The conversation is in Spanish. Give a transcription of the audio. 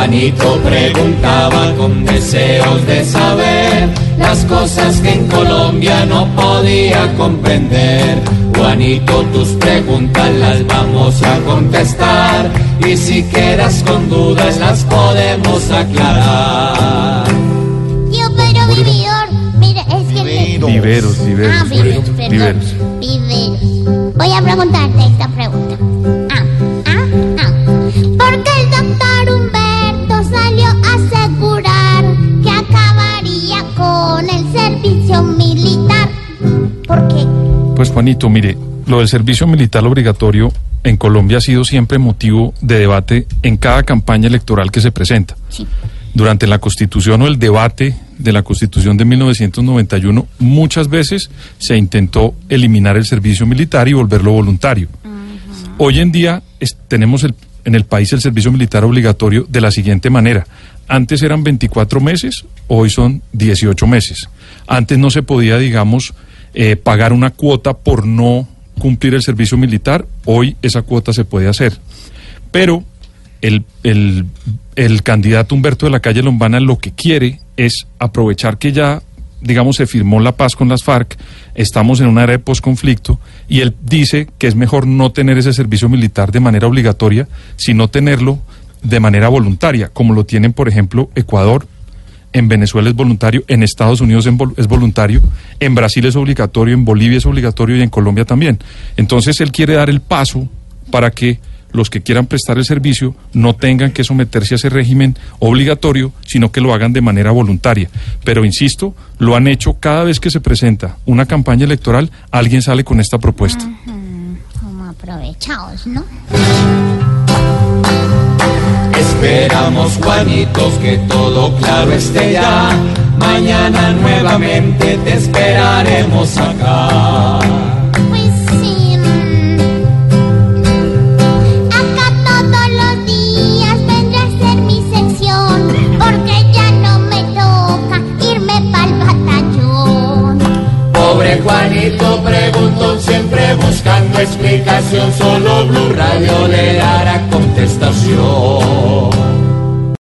Juanito preguntaba con deseos de saber las cosas que en Colombia no podía comprender. Juanito, tus preguntas las vamos a contestar y si quedas con dudas las podemos aclarar. Tío, pero vividor. Mire, es que... Viveros, viveros. Ah, viveros, perdón. Viveros. Viveros. Voy a preguntarte esta pregunta. Pues Juanito, mire, lo del servicio militar obligatorio en Colombia ha sido siempre motivo de debate en cada campaña electoral que se presenta. Sí. Durante la Constitución o el debate de la Constitución de 1991, muchas veces se intentó eliminar el servicio militar y volverlo voluntario. Hoy en día es- tenemos el- en el país el servicio militar obligatorio de la siguiente manera. Antes eran 24 meses, hoy son 18 meses. Antes no se podía, digamos, eh, pagar una cuota por no cumplir el servicio militar, hoy esa cuota se puede hacer. Pero el, el- el candidato Humberto de la Calle Lombana lo que quiere es aprovechar que ya, digamos, se firmó la paz con las FARC, estamos en una era de posconflicto, y él dice que es mejor no tener ese servicio militar de manera obligatoria, sino tenerlo de manera voluntaria, como lo tienen, por ejemplo, Ecuador, en Venezuela es voluntario, en Estados Unidos es voluntario, en Brasil es obligatorio, en Bolivia es obligatorio y en Colombia también. Entonces él quiere dar el paso para que los que quieran prestar el servicio no tengan que someterse a ese régimen obligatorio, sino que lo hagan de manera voluntaria. Pero insisto, lo han hecho cada vez que se presenta una campaña electoral, alguien sale con esta propuesta. Como ¿no? Esperamos, Juanitos, que todo claro esté ya. Mañana nuevamente te esperaremos acá. Pues sí. Mm. Acá todos los días vendrá a ser mi sección. Porque ya no me toca irme pa'l batallón. Pobre Juanito preguntó, siempre buscando explicación. Solo Blue Radio le dará contestación.